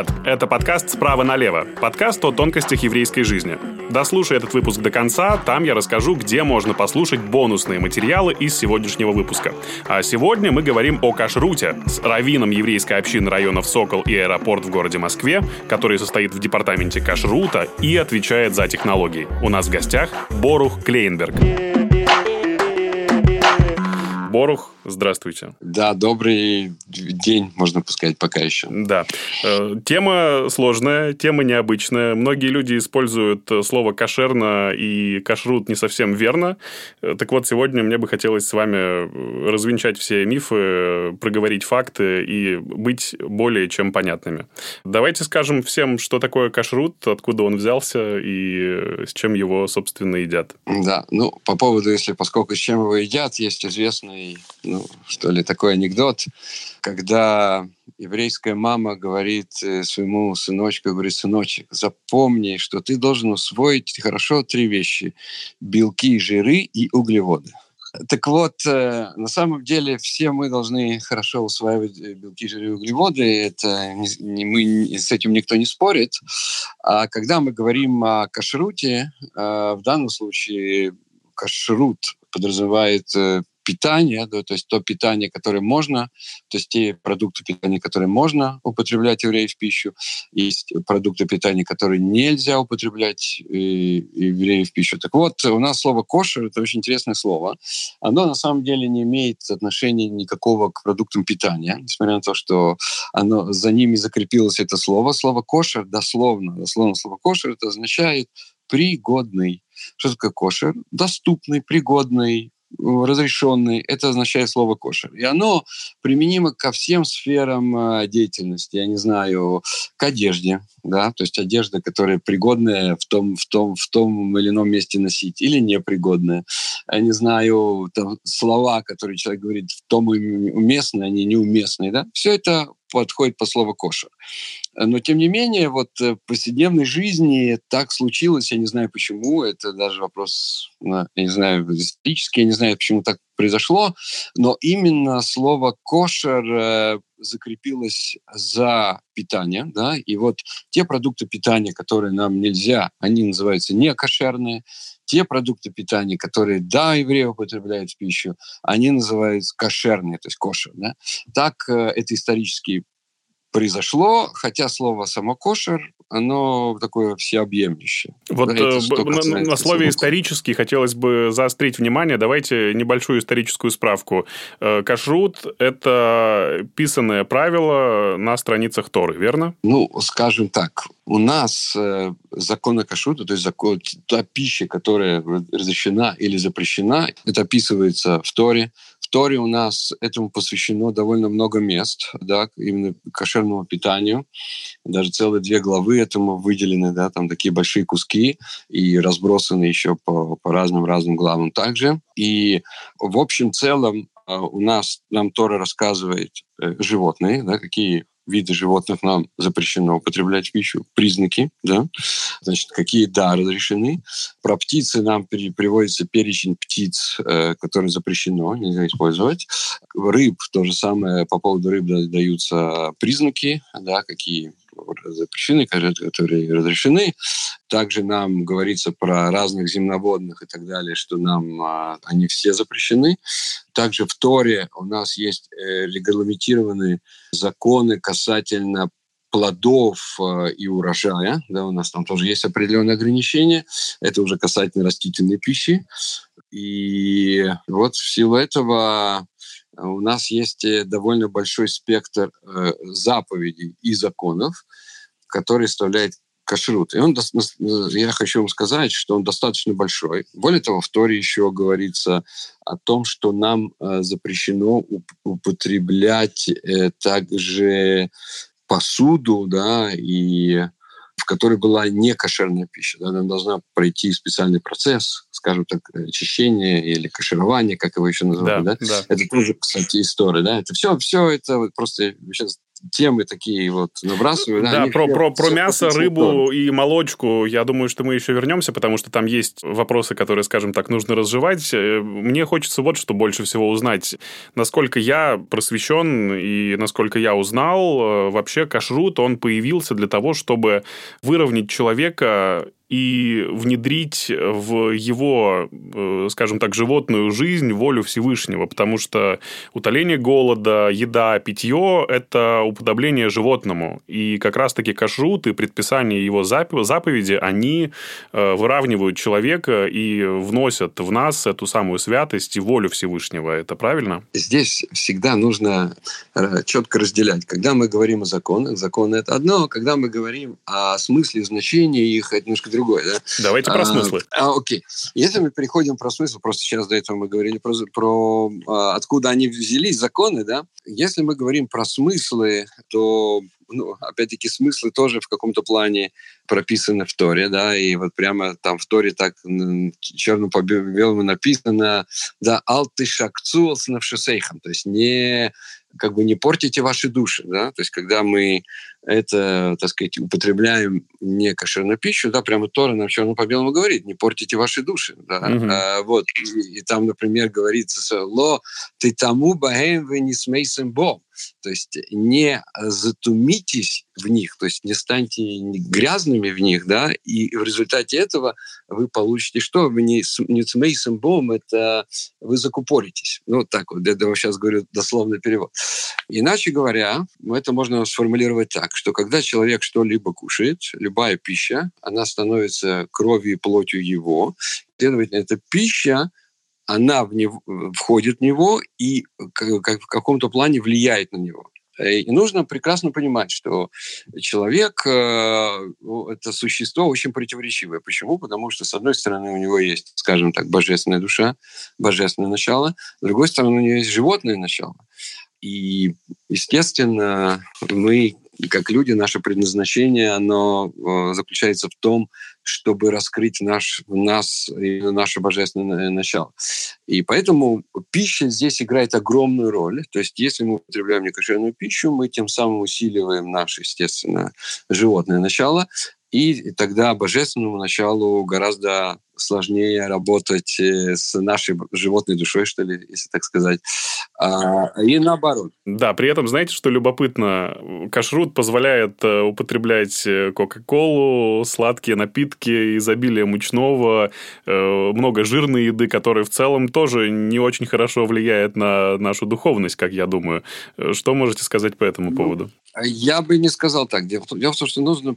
Привет! Это подкаст «Справа налево». Подкаст о тонкостях еврейской жизни. Дослушай этот выпуск до конца, там я расскажу, где можно послушать бонусные материалы из сегодняшнего выпуска. А сегодня мы говорим о кашруте с раввином еврейской общины районов Сокол и аэропорт в городе Москве, который состоит в департаменте кашрута и отвечает за технологии. У нас в гостях Борух Клейнберг. Борух, здравствуйте. Да, добрый день, можно сказать, пока еще. Да. Э, тема сложная, тема необычная. Многие люди используют слово «кошерно» и «кашрут» не совсем верно. Э, так вот, сегодня мне бы хотелось с вами развенчать все мифы, проговорить факты и быть более чем понятными. Давайте скажем всем, что такое кашрут, откуда он взялся и с чем его, собственно, едят. Да, ну, по поводу, если поскольку с чем его едят, есть известный ну, что ли, такой анекдот, когда еврейская мама говорит э, своему сыночку, говорит, сыночек, запомни, что ты должен усвоить хорошо три вещи. Белки, жиры и углеводы. Так вот, э, на самом деле все мы должны хорошо усваивать э, белки, жиры и углеводы. Это не, мы, с этим никто не спорит. А когда мы говорим о кашруте, в данном случае кашрут подразумевает питания, да, то есть то питание, которое можно, то есть те продукты питания, которые можно употреблять евреи в пищу, есть продукты питания, которые нельзя употреблять э, евреи в пищу. Так вот, у нас слово «кошер» — это очень интересное слово. Оно на самом деле не имеет отношения никакого к продуктам питания, несмотря на то, что оно, за ними закрепилось это слово. Слово «кошер» дословно, дословно слово «кошер» это означает пригодный. Что такое кошер? Доступный, пригодный, разрешенный, это означает слово кошер. И оно применимо ко всем сферам э, деятельности. Я не знаю, к одежде, да, то есть одежда, которая пригодная в том, в том, в том или ином месте носить, или непригодная. Я не знаю, там, слова, которые человек говорит в том уместные, они неуместные, да. Все это подходит по слову кошер. Но, тем не менее, вот э, в повседневной жизни так случилось, я не знаю почему, это даже вопрос, я не знаю, исторический, я не знаю, почему так произошло, но именно слово «кошер» закрепилось за питание, да, и вот те продукты питания, которые нам нельзя, они называются некошерные, те продукты питания, которые, да, евреи употребляют в пищу, они называются кошерные, то есть кошер. Да? Так э, это исторически произошло, хотя слово само кошер, оно такое всеобъемлющее. Вот э, на, на слове «исторический» хотелось бы заострить внимание. Давайте небольшую историческую справку. Э, кашрут – это писанное правило на страницах Торы, верно? Ну, скажем так, у нас э, закон о кашруте, то есть закон, та пища, которая разрешена или запрещена, это описывается в Торе. В Торе у нас этому посвящено довольно много мест, да, именно кошерному питанию. Даже целые две главы этому выделены, да, там такие большие куски и разбросаны еще по, по разным-разным главам также. И в общем целом э, у нас, нам Тора рассказывает э, животные, да, какие виды животных нам запрещено употреблять в пищу, признаки, да, значит, какие, да, разрешены. Про птицы нам при, приводится перечень птиц, э, которые запрещено, нельзя использовать. Рыб, то же самое, по поводу рыб даются признаки, да, какие запрещены, которые разрешены. Также нам говорится про разных земноводных и так далее, что нам а, они все запрещены. Также в Торе у нас есть э, регламентированные законы касательно плодов э, и урожая. Да, у нас там тоже есть определенные ограничения. Это уже касательно растительной пищи. И вот в силу этого у нас есть э, довольно большой спектр э, заповедей и законов, который составляет кашрут. И он, я хочу вам сказать, что он достаточно большой. Более того, в Торе еще говорится о том, что нам э, запрещено употреблять также посуду, да, и в которой была не кошерная пища. Да, она должна пройти специальный процесс, скажем так, очищения или каширования, как его еще называют. Да, да? Да. Это тоже, кстати, история. Да? Это все, все это вот просто сейчас темы такие вот набрасываю. Да, про, про, про мясо, рыбу и молочку, я думаю, что мы еще вернемся, потому что там есть вопросы, которые, скажем так, нужно разжевать. Э, мне хочется вот что больше всего узнать. Насколько я просвещен и насколько я узнал, э, вообще кашрут, он появился для того, чтобы выровнять человека и внедрить в его, э, скажем так, животную жизнь волю Всевышнего, потому что утоление голода, еда, питье – это уподобление животному. И как раз-таки кашрут и предписание его заповеди, они э, выравнивают человека и вносят в нас эту самую святость и волю Всевышнего. Это правильно? Здесь всегда нужно э, четко разделять. Когда мы говорим о законах, законы – это одно, когда мы говорим о смысле, значении их – это немножко другое другое, да? Давайте про а, смыслы. А, окей. Если мы переходим про смысл, просто сейчас до этого мы говорили про, про а, откуда они взялись, законы, да? Если мы говорим про смыслы, то ну, опять-таки, смыслы тоже в каком-то плане прописаны в Торе, да, и вот прямо там в Торе так черным по белому написано, да, алты шакцу навшесейхам, то есть не как бы не портите ваши души, да, то есть когда мы это, так сказать, употребляем не кошерную пищу, да, прямо Тора нам черно по белому говорит, не портите ваши души, да, угу. а, вот, и, и там, например, говорится, ло ты тому баэм вы не смейсем бом, то есть не затумитесь в них, то есть не станьте грязными в них, да, и в результате этого вы получите что? Вы не, не смейсом бом, это вы закупоритесь. Ну, вот так вот, я сейчас говорю дословный перевод. Иначе говоря, это можно сформулировать так, что когда человек что-либо кушает, любая пища, она становится кровью и плотью его. Следовательно, эта пища, она в него, входит в него и как в каком-то плане влияет на него. И нужно прекрасно понимать, что человек э, – это существо очень противоречивое. Почему? Потому что, с одной стороны, у него есть, скажем так, божественная душа, божественное начало, с другой стороны, у него есть животное начало. И, естественно, мы, как люди, наше предназначение, оно э, заключается в том, чтобы раскрыть наш, нас и наше божественное начало. И поэтому пища здесь играет огромную роль. То есть если мы употребляем некошерную пищу, мы тем самым усиливаем наше, естественно, животное начало, и тогда божественному началу гораздо сложнее работать э, с нашей животной душой, что ли, если так сказать. А, и наоборот. Да, при этом, знаете, что любопытно? Кашрут позволяет э, употреблять э, Кока-Колу, сладкие напитки, изобилие мучного, много жирной еды, которая в целом тоже не очень хорошо влияет на нашу духовность, как я думаю. Что можете сказать по этому ну, поводу? Я бы не сказал так. Дело в том, что нужно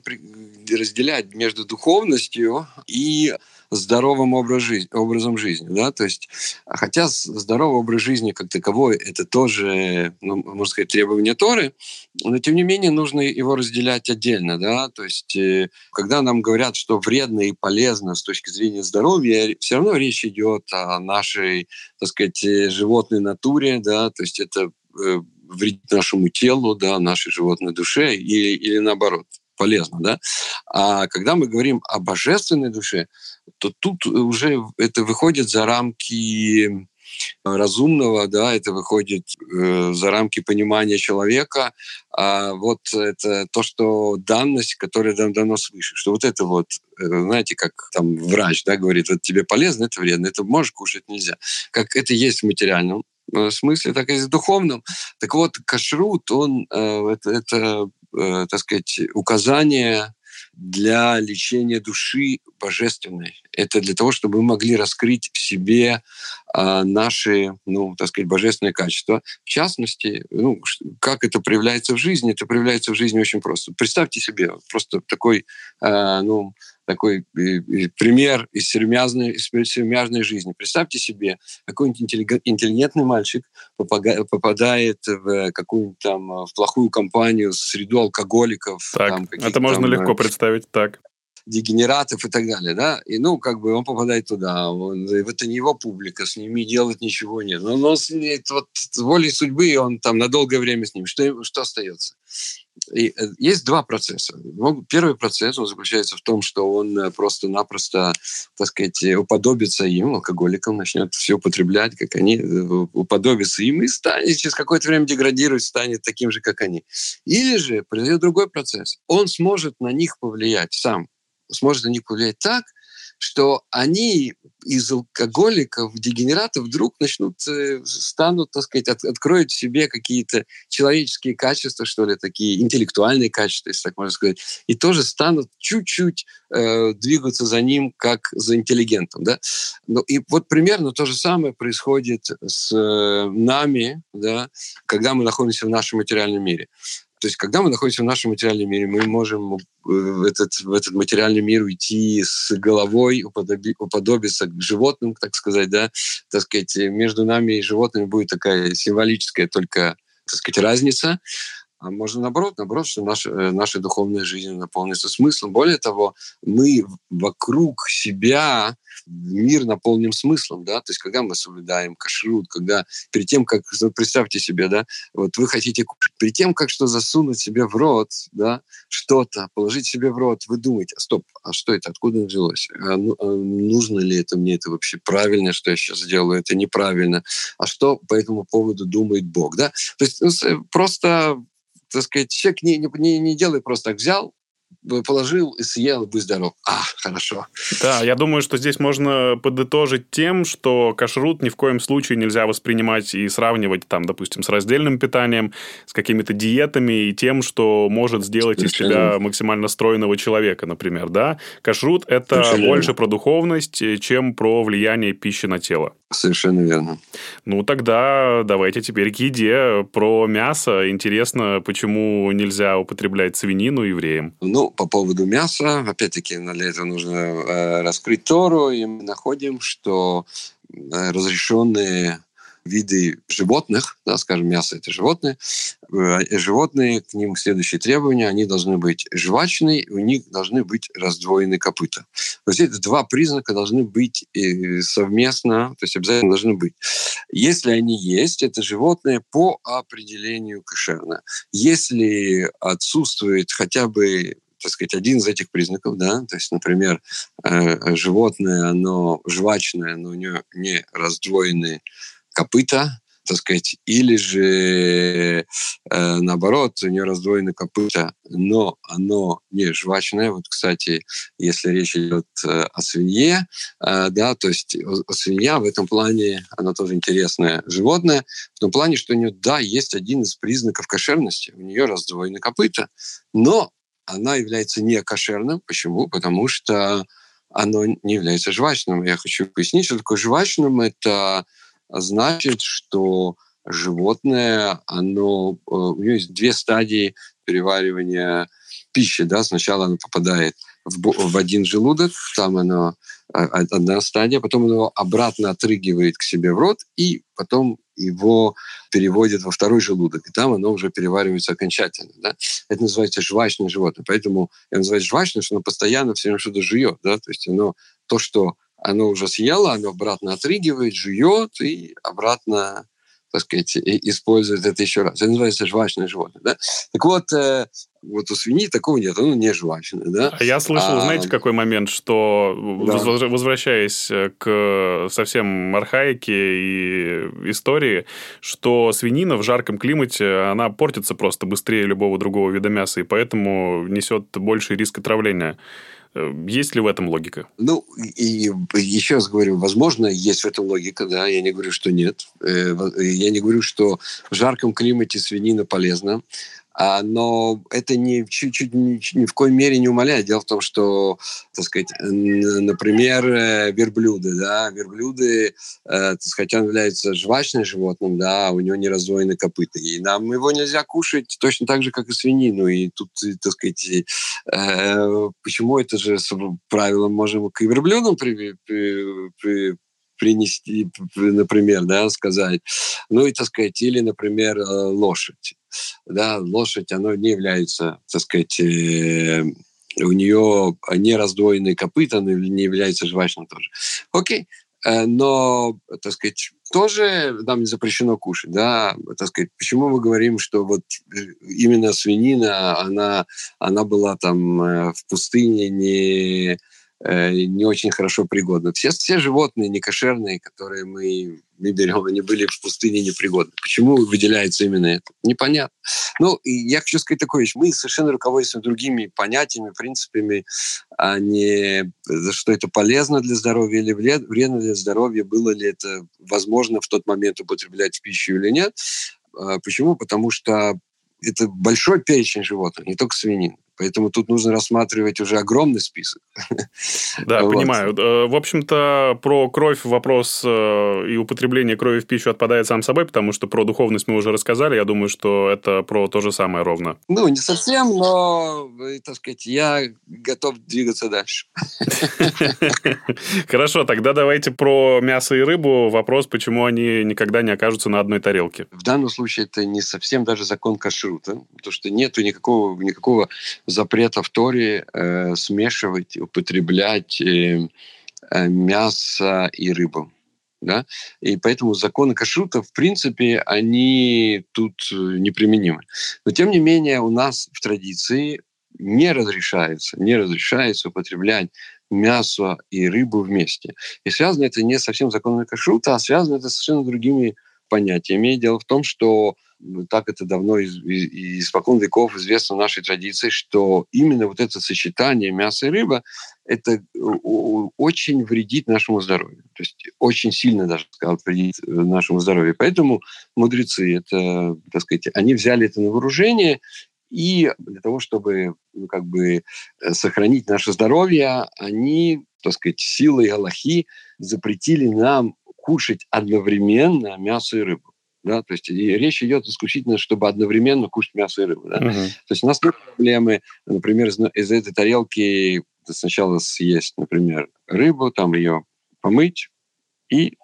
разделять между духовностью и здоровым образ жизни, образом жизни. Да? То есть, хотя здоровый образ жизни как таковой – это тоже, ну, можно сказать, требование Торы, но тем не менее нужно его разделять отдельно. Да? То есть, э, когда нам говорят, что вредно и полезно с точки зрения здоровья, все равно речь идет о нашей, так сказать, э, животной натуре, да? то есть это э, вредит нашему телу, да, нашей животной душе или, или наоборот полезно, да. А когда мы говорим о божественной душе, то тут уже это выходит за рамки разумного, да, это выходит э, за рамки понимания человека. А вот это то, что данность, которая дано свыше, что вот это вот, э, знаете, как там врач, да, говорит, вот тебе полезно, это вредно, это можешь кушать, нельзя. Как это есть в материальном э, смысле, так и в духовном. Так вот, кашрут, он, э, это, это э, так сказать, указание для лечения души божественной. Это для того, чтобы мы могли раскрыть в себе а, наши, ну, так сказать, божественные качества. В частности, ну, как это проявляется в жизни? Это проявляется в жизни очень просто. Представьте себе просто такой, ну, такой пример из сермязной, из сермяжной жизни. Представьте себе, какой-нибудь интеллигентный мальчик попадает в какую-нибудь там в плохую компанию, среду алкоголиков. Так, там, это можно там, легко э, представить, так дегенератов и так далее, да, и, ну, как бы он попадает туда, он, это не его публика, с ними делать ничего нет, но, но с, вот волей судьбы он там на долгое время с ним, что, что остается? И э, есть два процесса. Первый процесс, он заключается в том, что он э, просто-напросто, так сказать, уподобится им, алкоголикам, начнет все употреблять, как они, э, уподобится им и станет, через какое-то время деградировать, станет таким же, как они. Или же произойдет другой процесс. Он сможет на них повлиять сам, сможет на них повлиять так, что они из алкоголиков, дегенератов вдруг начнут, э, станут, так сказать, от, откроют в себе какие-то человеческие качества, что ли, такие интеллектуальные качества, если так можно сказать, и тоже станут чуть-чуть э, двигаться за ним, как за интеллигентом, да. Ну, и вот примерно то же самое происходит с э, нами, да, когда мы находимся в нашем материальном мире. То есть, когда мы находимся в нашем материальном мире, мы можем э, в этот, в этот материальный мир уйти с головой, уподоби, уподобиться к животным, так сказать, да, так сказать, между нами и животными будет такая символическая только, так сказать, разница. А можно наоборот, наоборот, что наша, э, наша духовная жизнь наполнится смыслом. Более того, мы вокруг себя мир наполним смыслом, да, то есть когда мы соблюдаем кашрут, когда перед тем, как, ну, представьте себе, да, вот вы хотите кушать, перед тем, как что засунуть себе в рот, да, что-то, положить себе в рот, вы думаете, а стоп, а что это, откуда взялось? А, ну, а нужно ли это мне, это вообще правильно, что я сейчас делаю, это неправильно, а что по этому поводу думает Бог, да? То есть ну, просто так сказать, человек не, не, не делает просто так взял, положил и съел, будь здоров. А, хорошо. Да, я думаю, что здесь можно подытожить тем, что кашрут ни в коем случае нельзя воспринимать и сравнивать, там, допустим, с раздельным питанием, с какими-то диетами и тем, что может сделать Совершенно. из тебя максимально стройного человека, например, да? Кашрут – это Совершенно больше про духовность, чем про влияние пищи на тело. Совершенно верно. Ну, тогда давайте теперь к еде. Про мясо. Интересно, почему нельзя употреблять свинину евреям? Ну, по поводу мяса, опять-таки, для этого нужно э, раскрыть Тору, и мы находим, что э, разрешенные виды животных, да, скажем, мясо – это животные, э, животные, к ним следующие требования, они должны быть жвачные, у них должны быть раздвоены копыта. Вот эти два признака должны быть э, совместно, то есть обязательно должны быть. Если они есть, это животное по определению кошерно. Если отсутствует хотя бы так сказать, один из этих признаков, да, то есть, например, э, животное, оно жвачное, но у него не раздвоены копыта, так сказать, или же э, наоборот, у нее раздвоены копыта, но оно не жвачное. Вот, кстати, если речь идет э, о свинье, э, да, то есть свинья в этом плане, она тоже интересное животное, в том плане, что у нее, да, есть один из признаков кошерности, у нее раздвоены копыта, но она является не кошерным. Почему? Потому что оно не является жвачным. Я хочу пояснить, что такое жвачным. Это значит, что животное, оно, э, у него есть две стадии переваривания пищи. Да? Сначала оно попадает в, в один желудок, там оно а, одна стадия, потом оно обратно отрыгивает к себе в рот, и потом его переводят во второй желудок, и там оно уже переваривается окончательно. Да? Это называется жвачное животное. Поэтому я называю жвачное, что оно постоянно все время что-то жует. Да? То есть оно то, что оно уже съело, оно обратно отрыгивает, жует и обратно так сказать, использует это еще раз. Это называется жвачное животное. Да? Так вот, э, вот у свиньи такого нет, оно не жвачное. Да? А я слышал, а, знаете, какой момент, что, да. возвращаясь к совсем архаике и истории, что свинина в жарком климате, она портится просто быстрее любого другого вида мяса, и поэтому несет больший риск отравления. Э, есть ли в этом логика? Ну, и еще раз говорю, возможно, есть в этом логика, да, я не говорю, что нет. Э, я не говорю, что в жарком климате свинина полезна. А, но это не чуть-чуть ни, ни в коей мере не умаляет. Дело в том, что, так сказать, например, э, верблюды, да, верблюды, э, так сказать, он является жвачным животным, да, у него не раздвоены копыта, и нам его нельзя кушать точно так же, как и свинину. И тут, так сказать, э, почему это же правило можем к верблюдам при, при, при, принести, например, да, сказать. Ну и, так сказать, или, например, лошадь да, лошадь, она не является, так сказать, э, у нее не раздвоенные копыта, она не является жвачным тоже. Окей, Э, но, так сказать, тоже нам не запрещено кушать, да, так сказать, почему мы говорим, что вот э, именно свинина, она, она была там э, в пустыне не Э, не очень хорошо пригодны. Все, все животные некошерные, которые мы, мы берем, они были в пустыне непригодны. Почему выделяется именно это? Непонятно. Ну, и я хочу сказать такое вещь. Мы совершенно руководствуемся другими понятиями, принципами, а не что это полезно для здоровья или вредно для здоровья, было ли это возможно в тот момент употреблять в пищу или нет. А почему? Потому что это большой перечень животных, не только свинин. Поэтому тут нужно рассматривать уже огромный список. Да, вот. понимаю. Э, в общем-то, про кровь вопрос э, и употребление крови в пищу отпадает сам собой, потому что про духовность мы уже рассказали. Я думаю, что это про то же самое ровно. Ну, не совсем, но, э, так сказать, я готов двигаться дальше. Хорошо, тогда давайте про мясо и рыбу. Вопрос, почему они никогда не окажутся на одной тарелке. В данном случае это не совсем даже закон кашрута, потому что нету никакого, никакого запрета в Торе э, смешивать, употреблять э, э, мясо и рыбу. Да? И поэтому законы кашрута, в принципе, они тут э, неприменимы. Но, тем не менее, у нас в традиции не разрешается, не разрешается употреблять мясо и рыбу вместе. И связано это не совсем законами кашрута, а связано это с совершенно другими понятиями. Дело в том, что так это давно из, из, испокон веков известно в нашей традиции, что именно вот это сочетание мяса и рыба это очень вредит нашему здоровью. То есть очень сильно даже, сказал, вредит э, нашему здоровью. Поэтому мудрецы, это, так сказать, они взяли это на вооружение и для того, чтобы ну, как бы э, сохранить наше здоровье, они, так сказать, силой Галахи запретили нам кушать одновременно мясо и рыбу. Да, то есть и речь идет исключительно, чтобы одновременно кушать мясо и рыбу. Да? Uh-huh. То есть у нас нет проблемы, например, из, из этой тарелки сначала съесть, например, рыбу, там ее помыть, и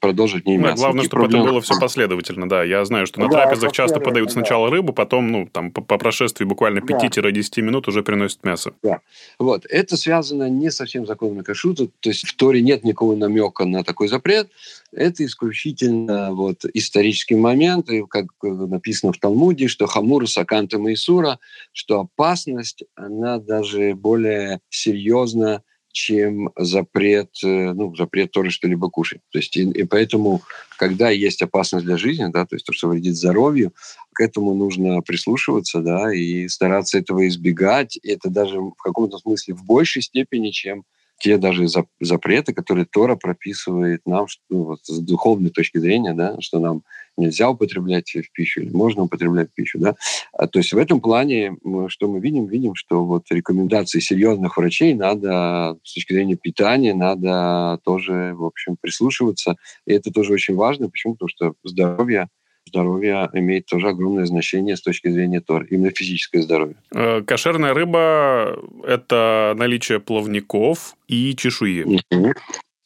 продолжить не мясо. Да, главное, чтобы проблемы. это было все последовательно, да. Я знаю, что на да, трапезах часто подают сначала рыбу, потом, ну, там, по, по прошествии буквально 5-10 минут уже приносят мясо. Да. Вот. Это связано не совсем с законом кашута, то есть в Торе нет никакого намека на такой запрет. Это исключительно вот исторический момент, и как написано в Талмуде, что Хамура Саканта Майсура, что опасность, она даже более серьезна, чем запрет, э, ну, запрет тоже что-либо кушать. То есть, и, и поэтому, когда есть опасность для жизни, да, то есть то, что вредит здоровью, к этому нужно прислушиваться, да, и стараться этого избегать. И это даже в каком-то смысле в большей степени, чем те даже запреты, которые Тора прописывает нам, ну, вот, с духовной точки зрения, да, что нам нельзя употреблять в пищу или можно употреблять в пищу. Да? А, то есть в этом плане, что мы видим? Видим, что вот рекомендации серьезных врачей надо с точки зрения питания, надо тоже, в общем, прислушиваться. И это тоже очень важно. Почему? Потому что здоровье здоровье имеет тоже огромное значение с точки зрения ТОР, именно физическое здоровье. Э, кошерная рыба – это наличие плавников и чешуи.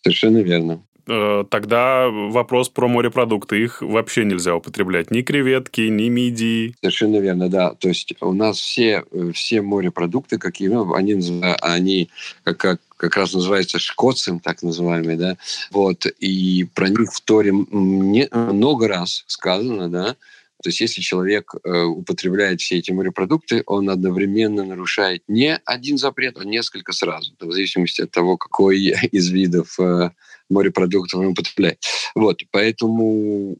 Совершенно верно. Э, тогда вопрос про морепродукты. Их вообще нельзя употреблять. Ни креветки, ни мидии. Совершенно верно, да. То есть у нас все, все морепродукты, какие ну, они, они как, как, как раз называются шкоцем, так называемые, да. Вот. И про них в Торе много раз сказано, да. То есть если человек э, употребляет все эти морепродукты, он одновременно нарушает не один запрет, а несколько сразу, в зависимости от того, какой из видов э, морепродуктов он употребляет. Вот, поэтому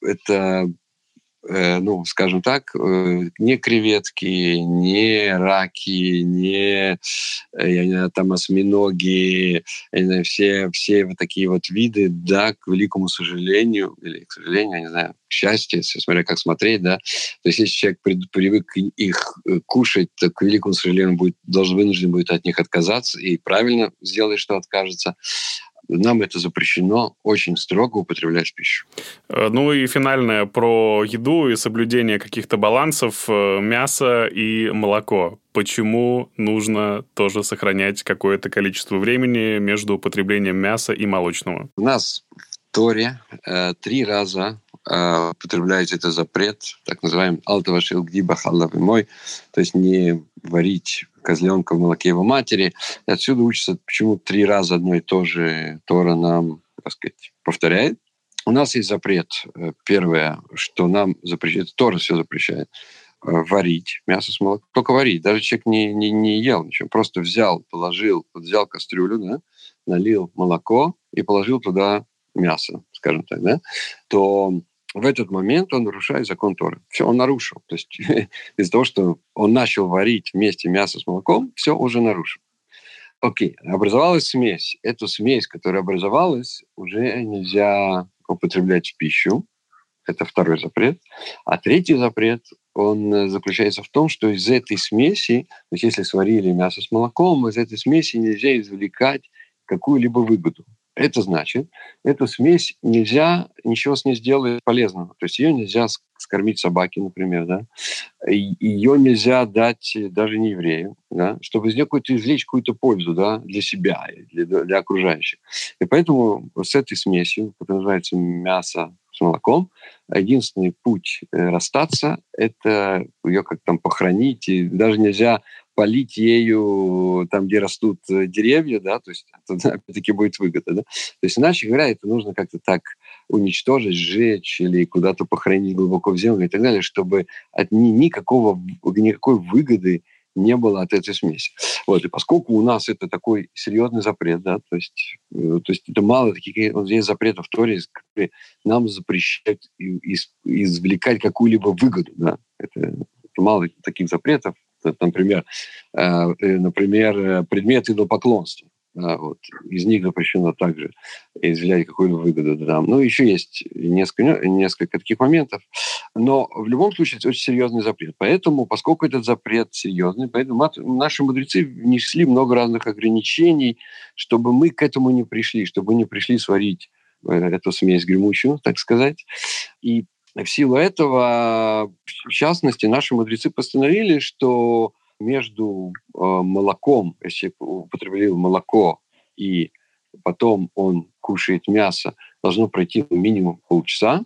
это ну, скажем так, э, не креветки, не раки, не, э, я не знаю, там осьминоги, не знаю, все, все вот такие вот виды, да, к великому сожалению, или к сожалению, я не знаю, к счастью, смотря как смотреть, да, то есть если человек привык их кушать, то, к великому сожалению, будет, должен вынужден будет от них отказаться, и правильно сделает, что откажется нам это запрещено очень строго употреблять в пищу. Э, ну и финальное про еду и соблюдение каких-то балансов э, мясо и молоко. Почему нужно тоже сохранять какое-то количество времени между употреблением мяса и молочного? У нас в Торе э, три раза э, употребляется это запрет, так называемый алтавашил гдиба мой, то есть не варить козленка в молоке его матери. И отсюда учится, почему три раза одно и то же Тора нам, так сказать, повторяет. У нас есть запрет. Э, первое, что нам запрещает, Тора все запрещает варить мясо с молоком. Только варить. Даже человек не, не, не ел ничего. Просто взял, положил, взял кастрюлю, да, налил молоко и положил туда мясо, скажем так, да, то в этот момент он нарушает закон Торы. Все, он нарушил. То есть из-за того, что он начал варить вместе мясо с молоком, все уже нарушил. Окей, образовалась смесь. Эту смесь, которая образовалась, уже нельзя употреблять в пищу. Это второй запрет. А третий запрет, он заключается в том, что из этой смеси, то есть если сварили мясо с молоком, из этой смеси нельзя извлекать какую-либо выгоду. Это значит, эту смесь нельзя ничего с ней сделать полезного. То есть ее нельзя скормить собаке, например, да? ее нельзя дать даже не еврею, да? чтобы из нее какую-то извлечь какую-то пользу да? для себя, для, для окружающих. И поэтому с этой смесью, которая называется мясо с молоком, единственный путь э, расстаться – это ее как там похоронить. И даже нельзя полить ею там, где растут э, деревья, да, то есть опять-таки будет выгода, да. То есть, иначе говоря, это нужно как-то так уничтожить, сжечь или куда-то похоронить глубоко в землю и так далее, чтобы от ни, никакого, никакой выгоды не было от этой смеси. Вот, и поскольку у нас это такой серьезный запрет, да, то есть, э, то есть это мало таких, вот здесь запретов в Торе, которые нам запрещают из, извлекать какую-либо выгоду, да, это, это мало таких запретов, например, э, э, например, предмет идолопоклонства. Да, вот. Из них запрещено также извлечь какую-либо выгоду. Да. Ну, еще есть несколько, несколько таких моментов. Но в любом случае это очень серьезный запрет. Поэтому, поскольку этот запрет серьезный, поэтому наши мудрецы внесли много разных ограничений, чтобы мы к этому не пришли, чтобы не пришли сварить э, эту смесь гремучую, так сказать. И в силу этого, в частности, наши мудрецы постановили, что между э, молоком, если употребил молоко и потом он кушает мясо, должно пройти минимум полчаса,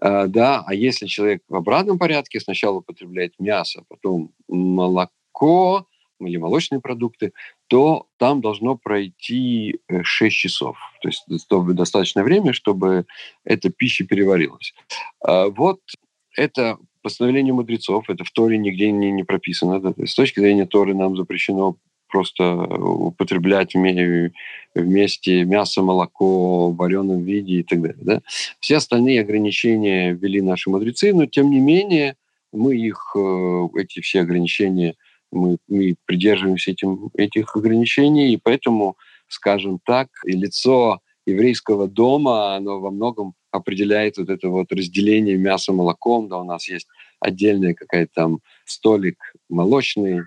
э, да, а если человек в обратном порядке сначала употребляет мясо, потом молоко или молочные продукты, то там должно пройти 6 э, часов. То есть достаточное время, чтобы эта пища переварилась. А вот это постановление мудрецов, это в Торе нигде не, не прописано. С точки зрения Торы нам запрещено просто употреблять вместе мясо, молоко в вареном виде и так далее. Да? Все остальные ограничения ввели наши мудрецы, но тем не менее мы их, э, эти все ограничения мы, мы придерживаемся этим, этих ограничений, и поэтому, скажем так, и лицо еврейского дома, оно во многом определяет вот это вот разделение мяса молоком, да, у нас есть отдельный какая-то там столик молочный,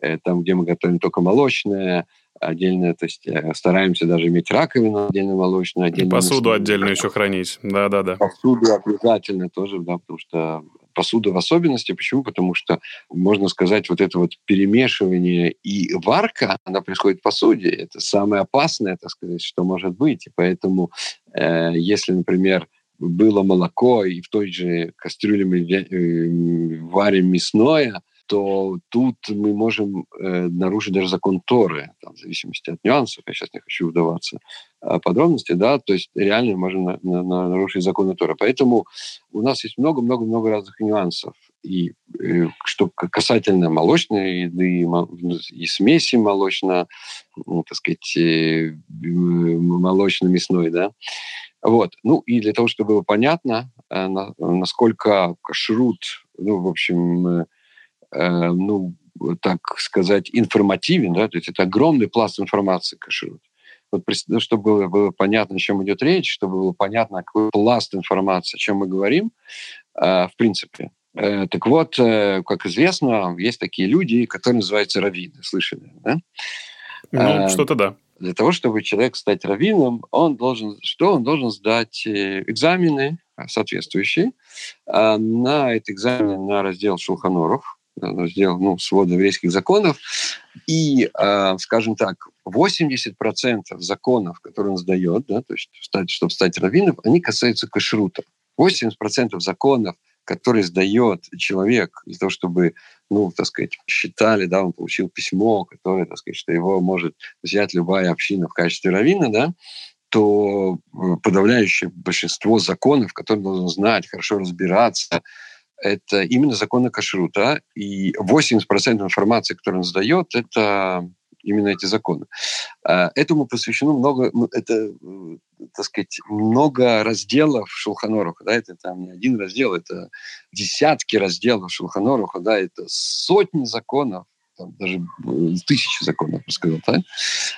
э, там, где мы готовим только молочное, отдельно, то есть э, стараемся даже иметь раковину отдельно молочную, отдельно посуду мясную. отдельно еще хранить, да-да-да. Посуду обязательно тоже, да, потому что посуда в особенности. Почему? Потому что, можно сказать, вот это вот перемешивание и варка, она происходит в посуде. Это самое опасное, так сказать, что может быть. И поэтому, э, если, например, было молоко, и в той же кастрюле мы э, варим мясное, то тут мы можем э, нарушить даже закон Торы, там, в зависимости от нюансов, я сейчас не хочу вдаваться подробности, да, то есть реально на нарушить законы Торы. Поэтому у нас есть много-много-много разных нюансов. И э, что касательно молочной еды и смеси молочно, ну, так сказать, э, молочно-мясной, да, вот. Ну и для того, чтобы было понятно, э, насколько кашрут, ну, в общем, ну, так сказать, информативен, да, то есть это огромный пласт информации кашрут. Вот, ну, чтобы было, понятно, о чем идет речь, чтобы было понятно, какой пласт информации, о чем мы говорим, э, в принципе. Э, так вот, как известно, есть такие люди, которые называются раввины. Слышали, да? Ну, что-то да. Для того, чтобы человек стать раввином, он должен, что? Он должен сдать экзамены соответствующие на эти экзамены на раздел Шулханоров, сделал ну, свод еврейских законов, и, э, скажем так, 80% законов, которые он сдает, да, то есть, чтобы стать раввином, они касаются кашрута. 80% законов, который сдает человек для того, чтобы, ну, так сказать, считали, да, он получил письмо, которое, так сказать, что его может взять любая община в качестве равина, да, то э, подавляющее большинство законов, которые должен знать, хорошо разбираться, это именно законы кашрута. И 80% информации, которую он сдает, это именно эти законы. А, этому посвящено много, ну, это, э, так сказать, много разделов Шулханоруха, да, это там не один раздел, это десятки разделов Шулханоруха, да, это сотни законов, там, даже э, тысячи законов, я сказал, да,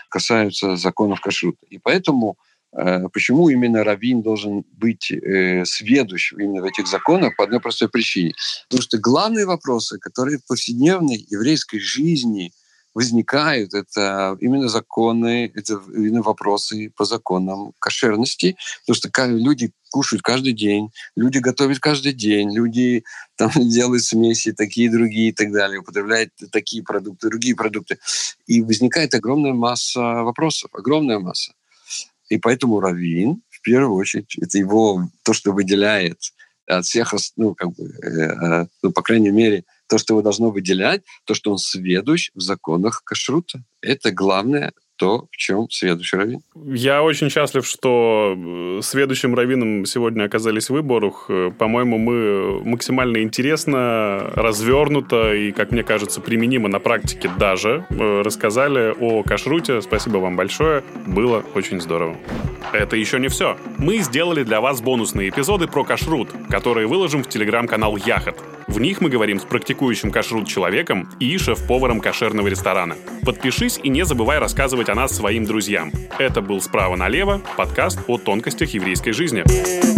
касаются законов кашрута. И поэтому Почему именно раввин должен быть э, сведущим именно в этих законах? По одной простой причине. Потому что главные вопросы, которые в повседневной еврейской жизни возникают, это именно законы, это именно вопросы по законам кошерности, потому что люди кушают каждый день, люди готовят каждый день, люди там делают смеси такие, другие и так далее, употребляют такие продукты, другие продукты. И возникает огромная масса вопросов, огромная масса. И поэтому раввин, в первую очередь, это его, то, что выделяет от всех, ну, как бы, э, э, ну, по крайней мере, то, что его должно выделять, то, что он сведущ в законах кашрута. Это главное то, в чем следующий раввин. Я очень счастлив, что э, следующим раввином сегодня оказались вы, Борух. Э, по-моему, мы максимально интересно, развернуто и, как мне кажется, применимо на практике даже э, рассказали о кашруте. Спасибо вам большое. Было очень здорово. Это еще не все. Мы сделали для вас бонусные эпизоды про кашрут, которые выложим в телеграм-канал Яхот. В них мы говорим с практикующим кашрут человеком и шеф-поваром кошерного ресторана. Подпишись и не забывай рассказывать о нас своим друзьям. Это был «Справа налево» подкаст о тонкостях еврейской жизни.